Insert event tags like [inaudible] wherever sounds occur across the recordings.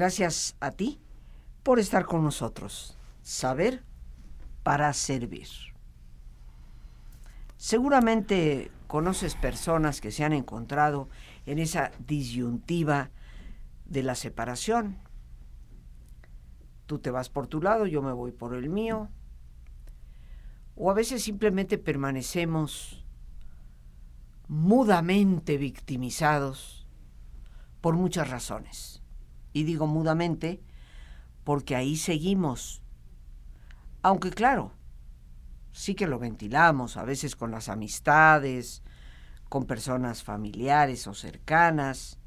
Gracias a ti por estar con nosotros. Saber para servir. Seguramente conoces personas que se han encontrado en esa disyuntiva de la separación. Tú te vas por tu lado, yo me voy por el mío. O a veces simplemente permanecemos mudamente victimizados por muchas razones. Y digo mudamente porque ahí seguimos. Aunque claro, sí que lo ventilamos, a veces con las amistades, con personas familiares o cercanas.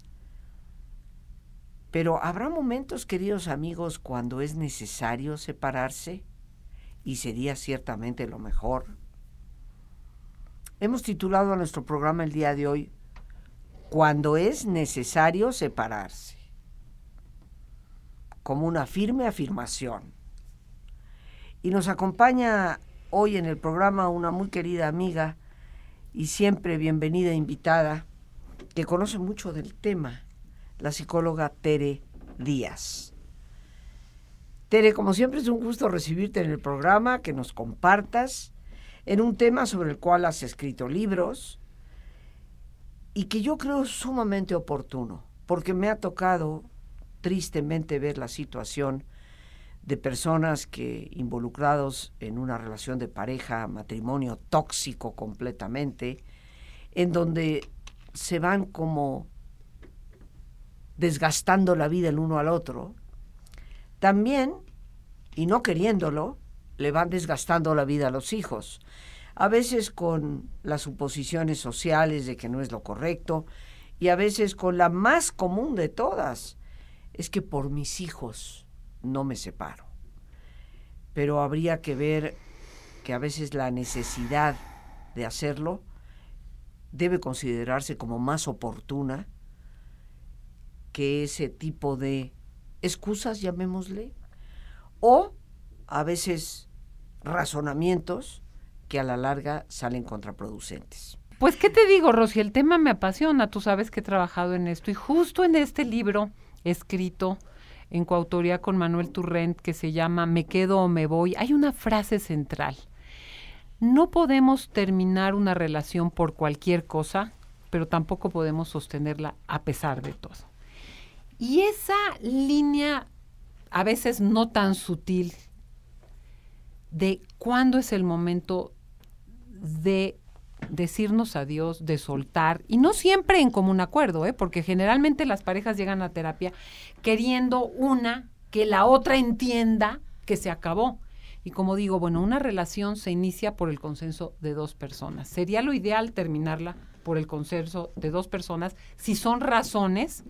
Pero habrá momentos, queridos amigos, cuando es necesario separarse y sería ciertamente lo mejor. Hemos titulado a nuestro programa el día de hoy, Cuando es necesario separarse, como una firme afirmación. Y nos acompaña hoy en el programa una muy querida amiga y siempre bienvenida invitada que conoce mucho del tema, la psicóloga Tere Díaz. Tere, como siempre es un gusto recibirte en el programa, que nos compartas en un tema sobre el cual has escrito libros y que yo creo sumamente oportuno, porque me ha tocado tristemente ver la situación de personas que involucrados en una relación de pareja, matrimonio tóxico completamente, en donde se van como desgastando la vida el uno al otro, también, y no queriéndolo, le van desgastando la vida a los hijos. A veces con las suposiciones sociales de que no es lo correcto y a veces con la más común de todas, es que por mis hijos no me separo. Pero habría que ver que a veces la necesidad de hacerlo debe considerarse como más oportuna que ese tipo de excusas, llamémosle, o a veces razonamientos que a la larga salen contraproducentes. Pues, ¿qué te digo, Rosy? El tema me apasiona. Tú sabes que he trabajado en esto y justo en este libro escrito en coautoría con Manuel Turrent que se llama Me quedo o me voy, hay una frase central. No podemos terminar una relación por cualquier cosa, pero tampoco podemos sostenerla a pesar de todo. Y esa línea, a veces no tan sutil, de cuándo es el momento de decirnos adiós, de soltar, y no siempre en común acuerdo, ¿eh? porque generalmente las parejas llegan a terapia queriendo una que la otra entienda que se acabó. Y como digo, bueno, una relación se inicia por el consenso de dos personas. Sería lo ideal terminarla por el consenso de dos personas si son razones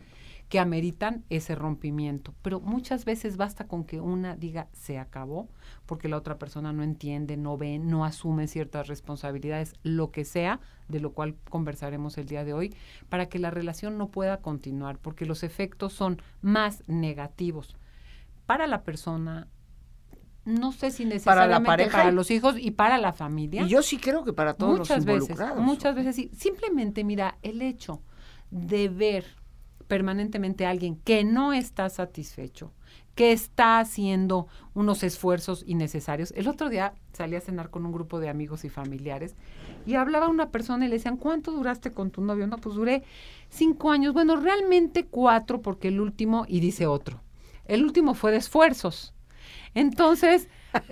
que ameritan ese rompimiento. Pero muchas veces basta con que una diga se acabó, porque la otra persona no entiende, no ve, no asume ciertas responsabilidades, lo que sea, de lo cual conversaremos el día de hoy, para que la relación no pueda continuar, porque los efectos son más negativos para la persona, no sé si necesariamente para, la para los hijos y para la familia. Y yo sí creo que para todos muchas los involucrados. Veces, muchas veces sí. Simplemente, mira, el hecho de ver permanentemente alguien que no está satisfecho, que está haciendo unos esfuerzos innecesarios. El otro día salí a cenar con un grupo de amigos y familiares y hablaba una persona y le decían, ¿cuánto duraste con tu novio? No, pues duré cinco años. Bueno, realmente cuatro porque el último, y dice otro, el último fue de esfuerzos. Entonces,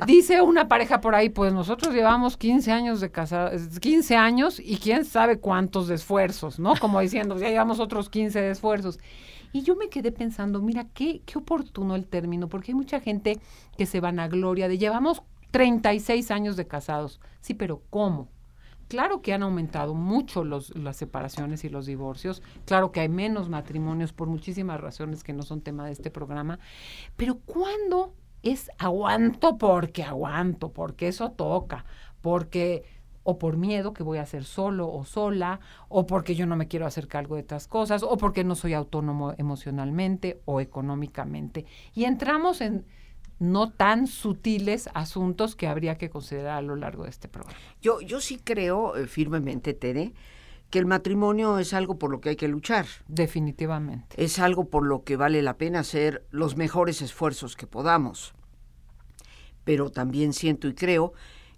Dice una pareja por ahí, pues nosotros llevamos 15 años de casados, 15 años y quién sabe cuántos de esfuerzos, ¿no? Como diciendo, ya llevamos otros 15 de esfuerzos. Y yo me quedé pensando, mira, qué, qué oportuno el término, porque hay mucha gente que se van a gloria de llevamos 36 años de casados. Sí, pero ¿cómo? Claro que han aumentado mucho los, las separaciones y los divorcios, claro que hay menos matrimonios por muchísimas razones que no son tema de este programa, pero ¿cuándo es aguanto porque aguanto, porque eso toca, porque o por miedo que voy a ser solo o sola, o porque yo no me quiero hacer cargo de estas cosas, o porque no soy autónomo emocionalmente o económicamente. Y entramos en no tan sutiles asuntos que habría que considerar a lo largo de este programa. Yo, yo sí creo eh, firmemente, Tere, que el matrimonio es algo por lo que hay que luchar. Definitivamente. Es algo por lo que vale la pena hacer los mejores esfuerzos que podamos. Pero también siento y creo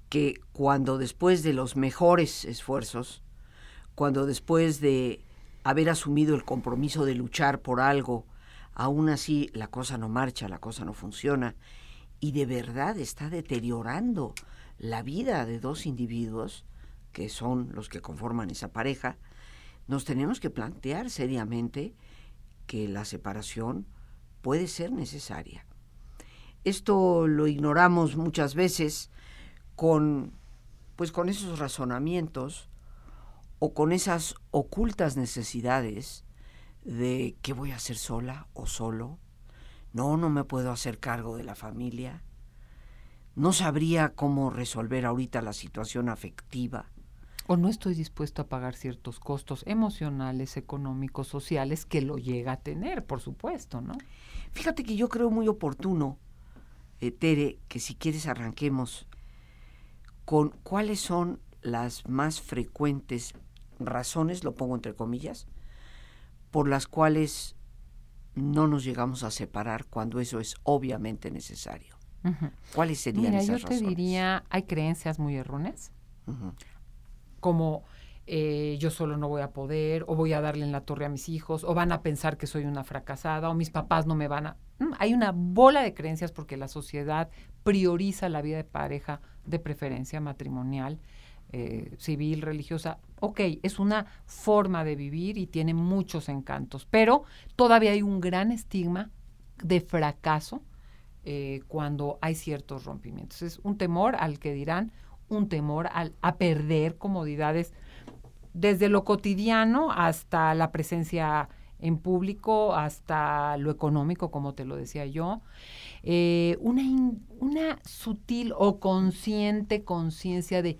que cuando después de los mejores esfuerzos, cuando después de haber asumido el compromiso de luchar por algo, aún así la cosa no marcha, la cosa no funciona, y de verdad está deteriorando la vida de dos individuos, que son los que conforman esa pareja, nos tenemos que plantear seriamente que la separación puede ser necesaria. Esto lo ignoramos muchas veces con pues con esos razonamientos o con esas ocultas necesidades de qué voy a hacer sola o solo. No, no me puedo hacer cargo de la familia. No sabría cómo resolver ahorita la situación afectiva. O no estoy dispuesto a pagar ciertos costos emocionales, económicos, sociales que lo llega a tener, por supuesto, ¿no? Fíjate que yo creo muy oportuno, eh, Tere, que si quieres arranquemos con cuáles son las más frecuentes razones, lo pongo entre comillas, por las cuales no nos llegamos a separar cuando eso es obviamente necesario. ¿Cuáles serían Mira, esas yo te razones? diría, hay creencias muy erróneas. Como eh, yo solo no voy a poder, o voy a darle en la torre a mis hijos, o van a pensar que soy una fracasada, o mis papás no me van a... Mm, Hay una bola de creencias porque la sociedad prioriza la vida de pareja, de preferencia matrimonial, eh, civil, religiosa. Ok, es una forma de vivir y tiene muchos encantos, pero todavía hay un gran estigma de fracaso eh, cuando hay ciertos rompimientos. Es un temor al que dirán, un temor a perder comodidades desde lo cotidiano hasta la presencia en público, hasta lo económico, como te lo decía yo. Eh, una, una sutil o consciente conciencia de,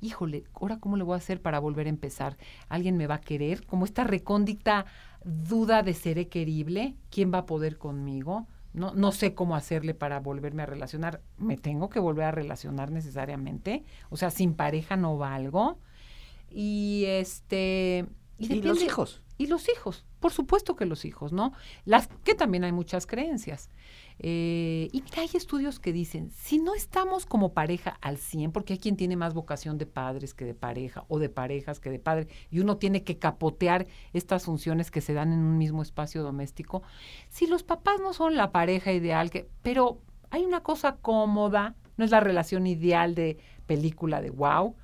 híjole, ahora cómo le voy a hacer para volver a empezar. ¿Alguien me va a querer? Como esta recóndita duda de seré querible, ¿quién va a poder conmigo? No, no sé cómo hacerle para volverme a relacionar. ¿Me tengo que volver a relacionar necesariamente? O sea, sin pareja no valgo. Y este... ¿Y depende- los hijos? y los hijos, por supuesto que los hijos, ¿no? Las que también hay muchas creencias. Eh, y mira, hay estudios que dicen, si no estamos como pareja al 100, porque hay quien tiene más vocación de padres que de pareja, o de parejas que de padre, y uno tiene que capotear estas funciones que se dan en un mismo espacio doméstico, si los papás no son la pareja ideal, que, pero hay una cosa cómoda, no es la relación ideal de película de wow,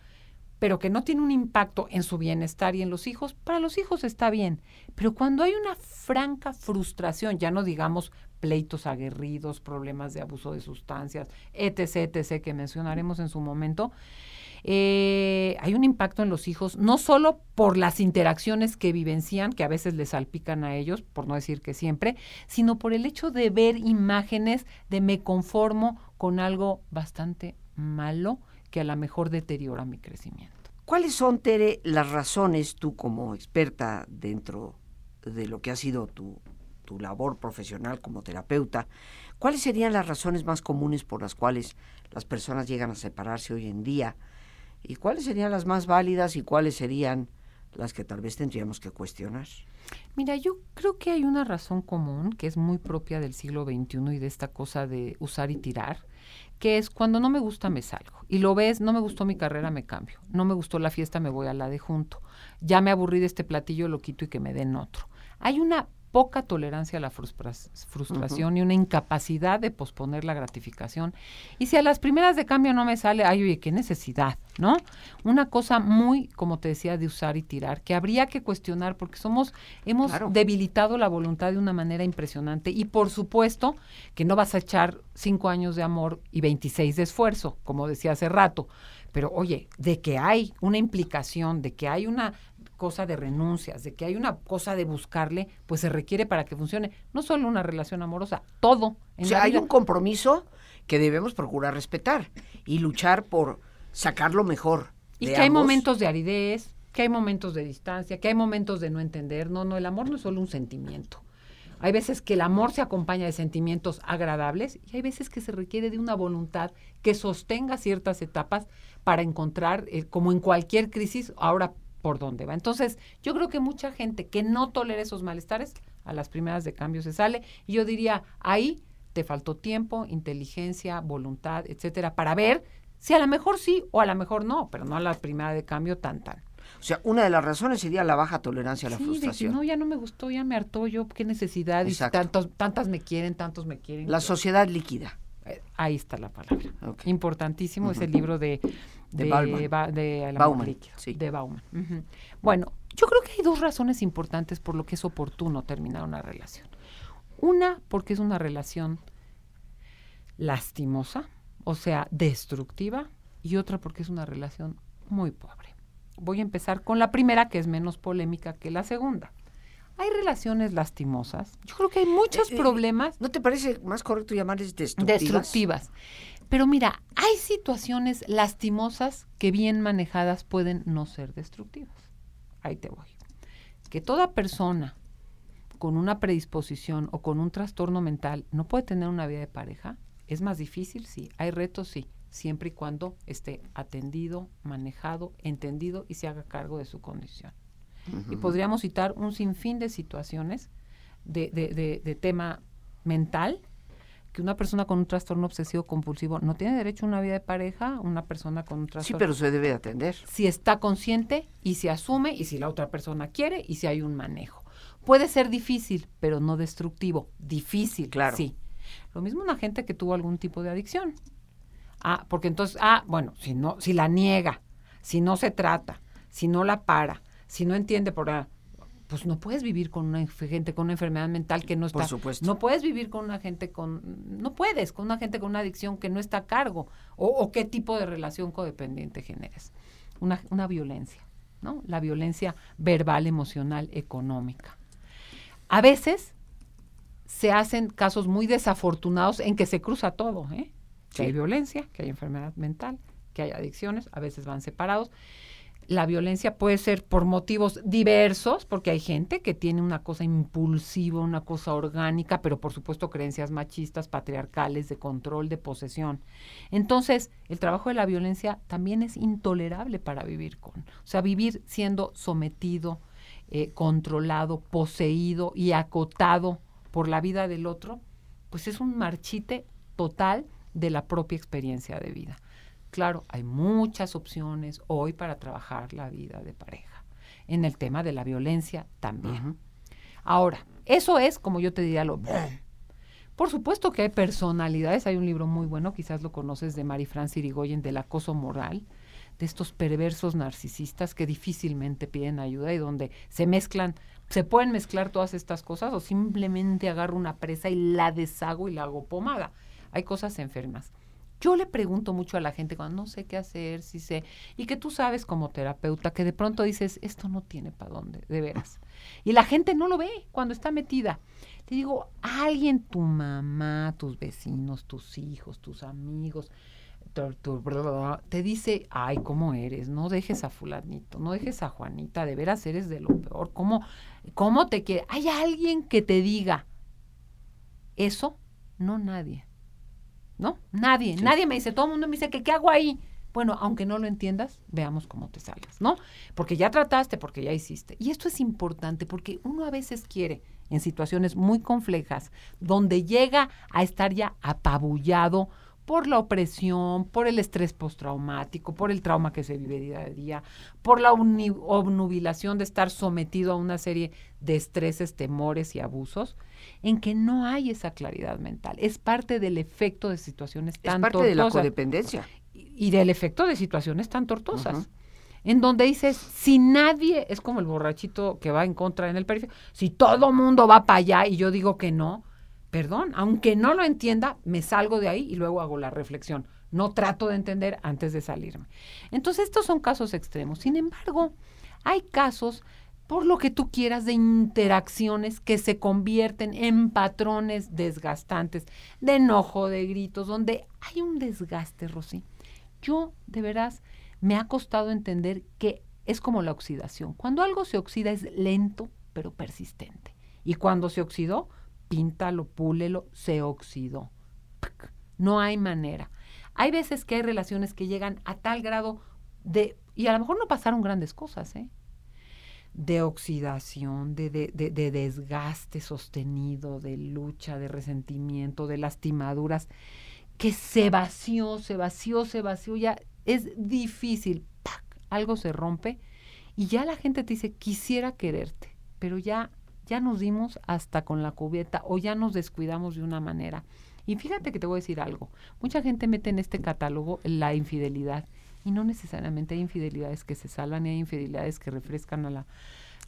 pero que no tiene un impacto en su bienestar y en los hijos, para los hijos está bien. Pero cuando hay una franca frustración, ya no digamos pleitos aguerridos, problemas de abuso de sustancias, etc., etc., que mencionaremos en su momento, eh, hay un impacto en los hijos, no solo por las interacciones que vivencian, que a veces les salpican a ellos, por no decir que siempre, sino por el hecho de ver imágenes de me conformo con algo bastante malo que a lo mejor deteriora mi crecimiento. ¿Cuáles son, Tere, las razones, tú como experta dentro de lo que ha sido tu, tu labor profesional como terapeuta, cuáles serían las razones más comunes por las cuales las personas llegan a separarse hoy en día? ¿Y cuáles serían las más válidas y cuáles serían las que tal vez tendríamos que cuestionar? Mira, yo creo que hay una razón común que es muy propia del siglo XXI y de esta cosa de usar y tirar, que es cuando no me gusta me salgo. Y lo ves, no me gustó mi carrera, me cambio. No me gustó la fiesta, me voy a la de junto. Ya me aburrí de este platillo, lo quito y que me den otro. Hay una poca tolerancia a la frustra- frustración y una incapacidad de posponer la gratificación. Y si a las primeras de cambio no me sale, ay, oye, qué necesidad, ¿no? Una cosa muy, como te decía, de usar y tirar, que habría que cuestionar porque somos, hemos Claro. debilitado la voluntad de una manera impresionante. Y por supuesto que no vas a echar cinco años de amor y 26 de esfuerzo, como decía hace rato. Pero oye, de que hay una implicación, de que hay una cosa de renuncias, de que hay una cosa de buscarle, pues se requiere para que funcione no solo una relación amorosa, todo. En o sea, la hay vida. un compromiso que debemos procurar respetar y luchar por sacar lo mejor. Y de que hay momentos de aridez, que hay momentos de distancia, que hay momentos de no entender. No, no, el amor no es solo un sentimiento. Hay veces que el amor se acompaña de sentimientos agradables y hay veces que se requiere de una voluntad que sostenga ciertas etapas para encontrar, eh, como en cualquier crisis, ahora por dónde va. Entonces, yo creo que mucha gente que no tolera esos malestares, a las primeras de cambio se sale. Y yo diría, ahí te faltó tiempo, inteligencia, voluntad, etcétera, para ver si a lo mejor sí o a lo mejor no, pero no a la primera de cambio tan tan. O sea, una de las razones sería la baja tolerancia a la Sí, de que frustración. no, ya no me gustó, ya me hartó yo, qué necesidad, y tantos, tantas me quieren, tantos me quieren. La sociedad líquida. Eh, Ahí está la palabra. Importantísimo ese libro de, De de, Bauman. Ba- de El amor Bauman, líquido, sí. de Bauman. Bueno, yo creo que hay dos razones importantes por lo que es oportuno terminar una relación. Una, porque es una relación lastimosa, o sea, destructiva, y otra porque es una relación muy pobre. Voy a empezar con la primera, que es menos polémica que la segunda. Hay relaciones lastimosas. Yo creo que hay muchos Eh, eh, problemas ¿No te parece más correcto llamarles destructivas? destructivas. Pero mira, hay situaciones lastimosas que bien manejadas pueden no ser destructivas. Ahí te voy. Que toda persona con una predisposición o con un trastorno mental no puede tener una vida de pareja, es más difícil, sí. Hay retos, sí. Siempre y cuando esté atendido, manejado, entendido y se haga cargo de su condición. Y podríamos citar un sinfín de situaciones de, de- de- de tema mental que una persona con un trastorno obsesivo compulsivo no tiene derecho a una vida de pareja, una persona con un Sí, trastorno pero se debe de atender. si está consciente y se asume y si la otra persona quiere y si hay un manejo. Puede ser difícil, pero no destructivo. Difícil, Claro. sí. Lo mismo una gente que tuvo algún tipo de adicción. Ah, porque entonces, ah, bueno, si no, si la niega, si no se trata, si no la para, si no entiende por ah, pues no puedes vivir con una gente con una enfermedad mental que no está. Por supuesto. No puedes vivir con una gente con, no puedes, con una gente con una adicción que no está a cargo. O, o qué tipo de relación codependiente generes. Una, una violencia, ¿no? La violencia verbal, emocional, económica. A veces se hacen casos muy desafortunados en que se cruza todo, ¿eh? Que Sí. hay violencia, que hay enfermedad mental, que hay adicciones, a veces van separados. La violencia puede ser por motivos diversos, porque hay gente que tiene una cosa impulsiva, una cosa orgánica, pero por supuesto creencias machistas, patriarcales, de control, de posesión. Entonces, el trabajo de la violencia también es intolerable para vivir con. O sea, vivir siendo sometido, eh, controlado, poseído y acotado por la vida del otro, pues es un marchite total de la propia experiencia de vida. Claro, hay muchas opciones hoy para trabajar la vida de pareja. En el tema de la violencia también. Ahora, eso es, como yo te diría, lo... Por supuesto que hay personalidades, hay un libro muy bueno, quizás lo conoces, de Mari France Irigoyen, del acoso moral, de estos perversos narcisistas que difícilmente piden ayuda y donde se mezclan, se pueden mezclar todas estas cosas o simplemente agarro una presa y la deshago y la hago pomada. Hay cosas enfermas. Yo le pregunto mucho a la gente cuando no sé qué hacer, si sé, y que tú sabes como terapeuta que de pronto dices, esto no tiene para dónde, de veras. Y la gente no lo ve cuando está metida. Te digo, alguien, tu mamá, tus vecinos, tus hijos, tus amigos, te dice, ay, ¿cómo eres? No dejes a fulanito, no dejes a Juanita, de veras eres de lo peor. ¿Cómo, cómo te quiere? Hay alguien que te diga eso, no nadie. ¿No? Nadie, Sí. nadie me dice, todo el mundo me dice que qué hago ahí. Bueno, aunque no lo entiendas, veamos cómo te salgas, ¿no? Porque ya trataste, porque ya hiciste. Y esto es importante porque uno a veces quiere, en situaciones muy complejas, donde llega a estar ya apabullado por la opresión, por el estrés postraumático, por el trauma que se vive día a día, por la obnubilación de estar sometido a una serie de estreses, temores y abusos, en que no hay esa claridad mental. Es parte del efecto de situaciones Es tan parte de la tortuosas codependencia. y y del efecto de situaciones tan tortuosas. En donde dices, si nadie, es como el borrachito que va en contra en el periférico, si todo mundo va para allá y yo digo que no, perdón, aunque no lo entienda, me salgo de ahí y luego hago la reflexión. No trato de entender antes de salirme. Entonces, estos son casos extremos. Sin embargo, hay casos, por lo que tú quieras, de interacciones que se convierten en patrones desgastantes, de enojo, de gritos, donde hay un desgaste, Rosy. Yo, de veras, me ha costado entender que es como la oxidación. Cuando algo se oxida es lento, pero persistente. Y cuando se oxidó, píntalo, púlelo, se oxidó. No hay manera. Hay veces que hay relaciones que llegan a tal grado de, y a lo mejor no pasaron grandes cosas, ¿eh? de oxidación, de, de, de, desgaste sostenido, de lucha, de resentimiento, de lastimaduras, que se vació, se vació, se vació, ya es difícil, algo se rompe y ya la gente te dice, quisiera quererte, pero ya, ya nos dimos hasta con la cubierta o ya nos descuidamos de una manera. Y fíjate que te voy a decir algo, mucha gente mete en este catálogo la infidelidad y no necesariamente hay infidelidades que se salvan y hay infidelidades que refrescan a la,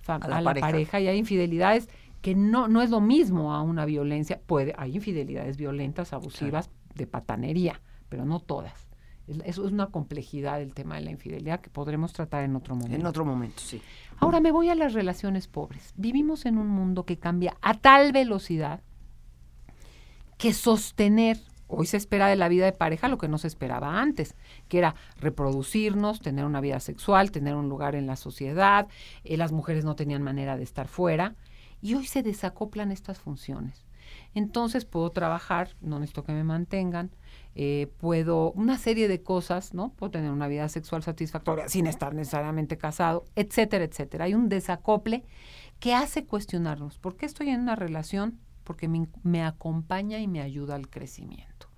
a la, pareja. y hay infidelidades que no, no es lo mismo a una violencia. Puede, hay infidelidades violentas, abusivas, de patanería, pero no todas. Eso es una complejidad del tema de la infidelidad que podremos tratar en otro momento. En otro momento, sí. Ahora me voy a las relaciones pobres. Vivimos en un mundo que cambia a tal velocidad que sostener Hoy se espera de la vida de pareja lo que no se esperaba antes, que era reproducirnos, tener una vida sexual, tener un lugar en la sociedad, eh, las mujeres no tenían manera de estar fuera, y hoy se desacoplan estas funciones. Entonces puedo trabajar, no necesito que me mantengan, eh, puedo una serie de cosas, ¿no? Puedo tener una vida sexual satisfactoria sin estar necesariamente casado, etcétera, etcétera. Hay un desacople que hace cuestionarnos, ¿por qué estoy en una relación? Porque me acompaña y me ayuda al crecimiento.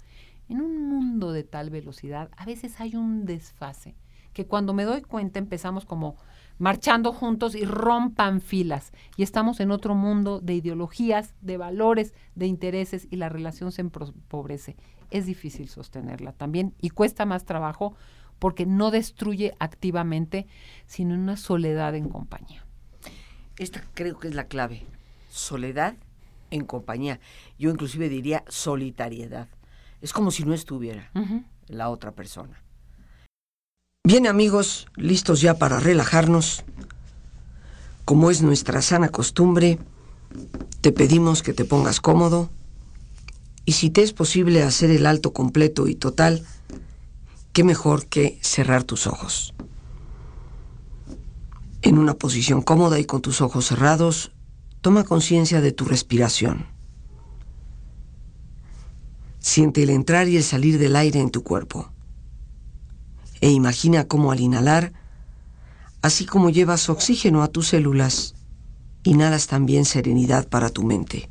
En un mundo de tal velocidad, a veces hay un desfase, que cuando me doy cuenta empezamos como marchando juntos y rompan filas. Y estamos en otro mundo de ideologías, de valores, de intereses y la relación se empobrece. Es difícil sostenerla también y cuesta más trabajo porque no destruye activamente, sino una soledad en compañía. Esta creo que es la clave. Soledad en compañía. Yo inclusive diría solitariedad. Es como si no estuviera la otra persona. Bien amigos, listos ya para relajarnos. Como es nuestra sana costumbre, te pedimos que te pongas cómodo y si te es posible hacer el alto completo y total, qué mejor que cerrar tus ojos. En una posición cómoda y con tus ojos cerrados, toma conciencia de tu respiración. Siente el entrar y el salir del aire en tu cuerpo. E imagina cómo al inhalar, así como llevas oxígeno a tus células, inhalas también serenidad para tu mente.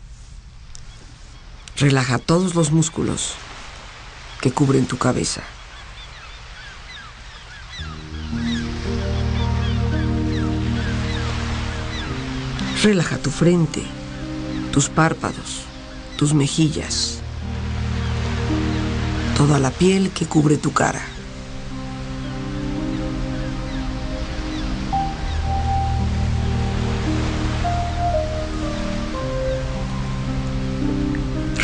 Relaja todos los músculos que cubren tu cabeza. Relaja tu frente, tus párpados, tus mejillas, toda la piel que cubre tu cara.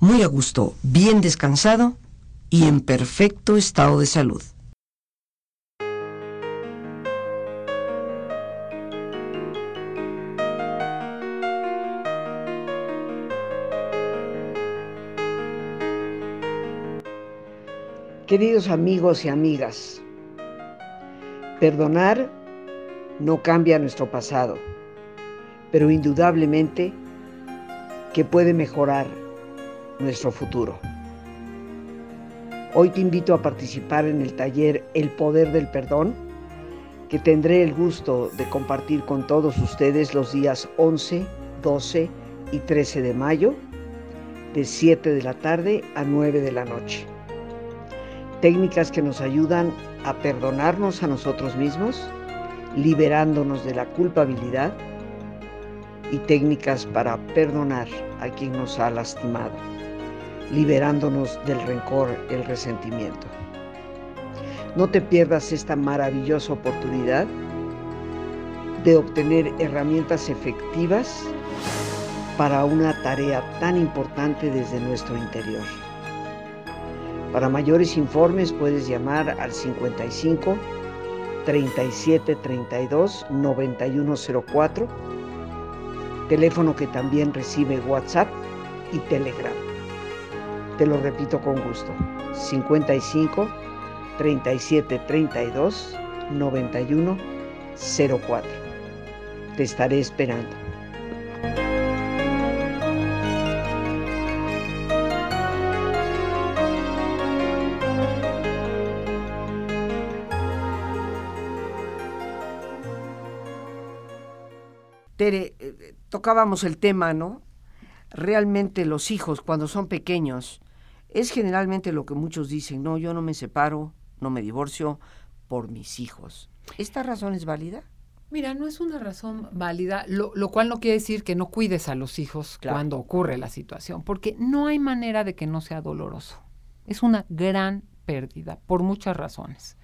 muy a gusto, bien descansado y en perfecto estado de salud. Queridos amigos y amigas, perdonar no cambia nuestro pasado, pero indudablemente que puede mejorar nuestro futuro. Hoy te invito a participar en el taller El Poder del Perdón, que tendré el gusto de compartir con todos ustedes los días 11, 12 y 13 de mayo, de 7 de la tarde a 9 de la noche. Técnicas que nos ayudan a perdonarnos a nosotros mismos, liberándonos de la culpabilidad y técnicas para perdonar a quien nos ha lastimado, liberándonos del rencor, el resentimiento. No te pierdas esta maravillosa oportunidad de obtener herramientas efectivas para una tarea tan importante desde nuestro interior. Para mayores informes puedes llamar al 55 37 32 9104 teléfono que también recibe WhatsApp y Telegram. Te lo repito con gusto. 55 37 32 91 04. Te estaré esperando. Tere, eh, tocábamos el tema, ¿no? Realmente los hijos, cuando son pequeños, es generalmente lo que muchos dicen, no, yo no me separo, no me divorcio por mis hijos. ¿Esta razón es válida? Mira, no es una razón válida, lo, cual no quiere decir que no cuides a los hijos cuando ocurre la situación, porque no hay manera de que no sea doloroso. Es una gran pérdida por muchas razones.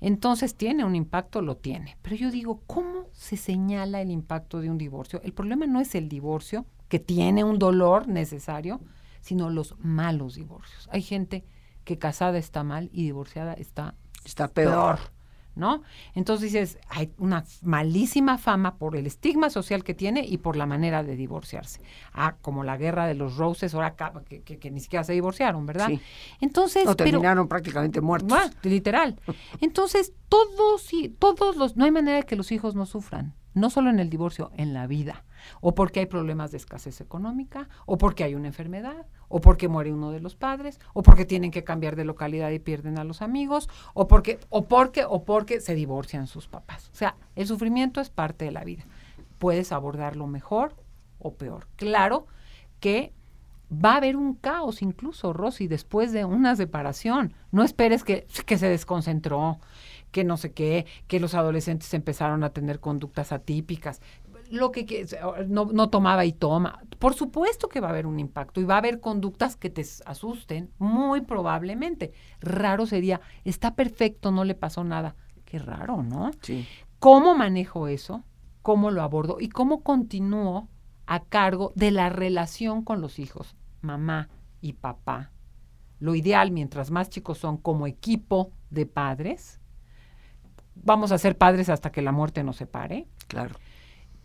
Entonces, ¿tiene un impacto? Lo tiene. Pero yo digo, ¿cómo se señala el impacto de un divorcio? El problema no es el divorcio, que tiene un dolor necesario, sino los malos divorcios. Hay gente que casada está mal y divorciada está, está peor. ¿no? Entonces dices, hay una malísima fama por el estigma social que tiene y por la manera de divorciarse. Ah, como la guerra de los Roses, ahora que, que, ni siquiera se divorciaron, ¿verdad? Sí. Entonces, no, terminaron prácticamente muertos. literal. Entonces, todos y todos los, no hay manera de que los hijos no sufran, no solo en el divorcio, en la vida o porque hay problemas de escasez económica, o porque hay una enfermedad, o porque muere uno de los padres, o porque tienen que cambiar de localidad y pierden a los amigos, o porque, o porque, o porque se divorcian sus papás. O sea, el sufrimiento es parte de la vida. Puedes abordarlo mejor o peor. Claro que va a haber un caos incluso, Rosy, después de una separación. No esperes que, que se desconcentró, que no sé qué, que los adolescentes empezaron a tener conductas atípicas lo que no, no tomaba y toma. Por supuesto que va a haber un impacto y va a haber conductas que te asusten, muy probablemente. Raro sería, está perfecto, no le pasó nada. Qué raro, ¿no? Sí. ¿Cómo manejo eso? ¿Cómo lo abordo? ¿Y cómo continúo a cargo de la relación con los hijos, mamá y papá? Lo ideal, mientras más chicos son como equipo de padres, vamos a ser padres hasta que la muerte nos separe. Claro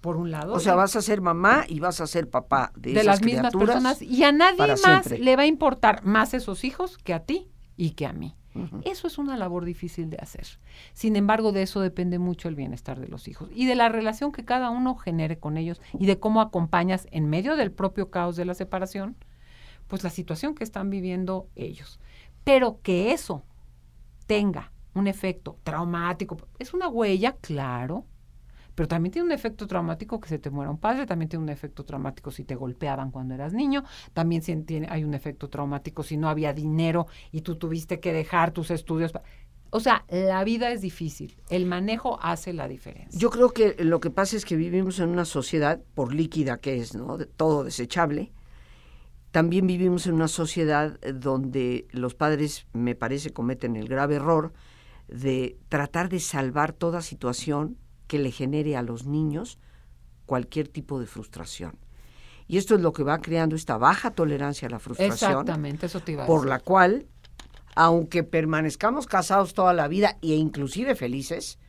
por un lado. O sea, vas a ser mamá y vas a ser papá de, las mismas personas y a nadie más le va a importar más esos hijos que a ti y que a mí. Eso es una labor difícil de hacer. Sin embargo, de eso depende mucho el bienestar de los hijos y de la relación que cada uno genere con ellos y de cómo acompañas en medio del propio caos de la separación, pues la situación que están viviendo ellos. Pero que eso tenga un efecto traumático, es una huella, claro, pero también tiene un efecto traumático que se te muera un padre, también tiene un efecto traumático si te golpeaban cuando eras niño, también tiene, hay un efecto traumático si no había dinero y tú tuviste que dejar tus estudios. O sea, la vida es difícil, el manejo hace la diferencia. Yo creo que lo que pasa es que vivimos en una sociedad, por líquida que es, ¿no? todo desechable, también vivimos en una sociedad donde los padres, me parece, cometen el grave error de tratar de salvar toda situación que le genere a los niños cualquier tipo de frustración. Y esto es lo que va creando esta baja tolerancia a la frustración. Exactamente, eso te iba a Por la cual, aunque permanezcamos casados toda la vida e inclusive felices,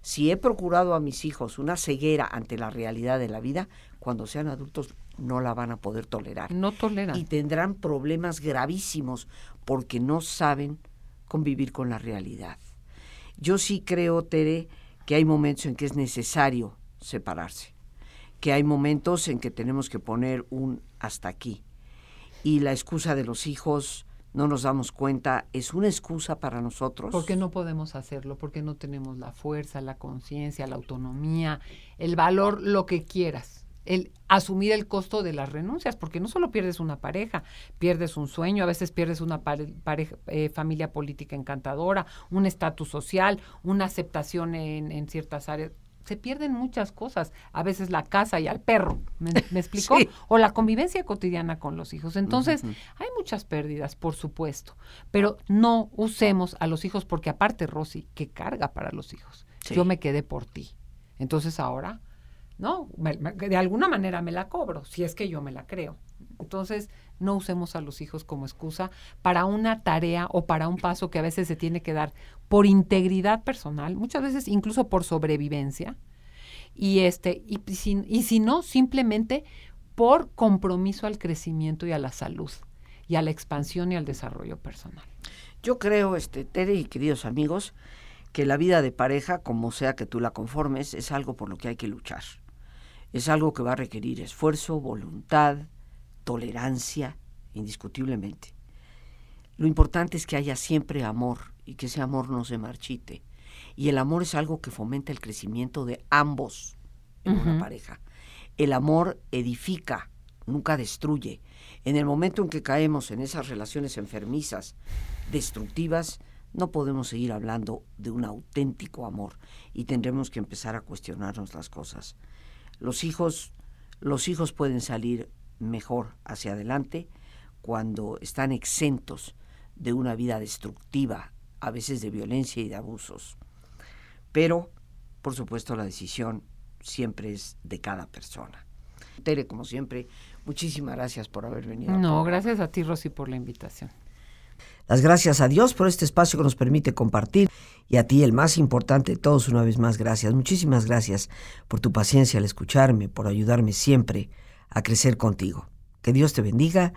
si he procurado a mis hijos una ceguera ante la realidad de la vida, cuando sean adultos no la van a poder tolerar. No toleran. Y tendrán problemas gravísimos porque no saben convivir con la realidad. Yo sí creo, Tere, que hay momentos en que es necesario separarse, que hay momentos en que tenemos que poner un hasta aquí y la excusa de los hijos no nos damos cuenta, es una excusa para nosotros. Porque no podemos hacerlo, porque no tenemos la fuerza, la conciencia, la autonomía, el valor, lo que quieras. El asumir el costo de las renuncias, porque no solo pierdes una pareja, pierdes un sueño, a veces pierdes una pareja, eh, familia política encantadora, un estatus social, una aceptación en, en ciertas áreas se pierden muchas cosas, a veces la casa y al perro, ¿me, [laughs] explico? O la convivencia cotidiana con los hijos. Entonces, hay muchas pérdidas, por supuesto, pero no usemos a los hijos porque aparte, Rosy, que carga para los hijos. Yo me quedé por ti. Entonces ahora, no, de alguna manera me la cobro, si es que yo me la creo. Entonces, no usemos a los hijos como excusa para una tarea o para un paso que a veces se tiene que dar por integridad personal, muchas veces incluso por sobrevivencia, y, este, y, si, y si no, simplemente por compromiso al crecimiento y a la salud, y a la expansión y al desarrollo personal. Yo creo, este, Tere y queridos amigos, que la vida de pareja, como sea que tú la conformes, es algo por lo que hay que luchar. Es algo que va a requerir esfuerzo, voluntad, tolerancia, indiscutiblemente. Lo importante es que haya siempre amor y que ese amor no se marchite. Y el amor es algo que fomenta el crecimiento de ambos en una pareja. El amor edifica, nunca destruye. En el momento en que caemos en esas relaciones enfermizas, destructivas, no podemos seguir hablando de un auténtico amor y tendremos que empezar a cuestionarnos las cosas. Los hijos, los hijos pueden salir mejor hacia adelante cuando están exentos de una vida destructiva, a veces de violencia y de abusos. Pero, por supuesto, la decisión siempre es de cada persona. Tere, como siempre, muchísimas gracias por haber venido. No, gracias a ti, Rosy, por la invitación. Las gracias a Dios por este espacio que nos permite compartir y a ti, el más importante de todos, una vez más, gracias. Muchísimas gracias por tu paciencia al escucharme, por ayudarme siempre a crecer contigo. Que Dios te bendiga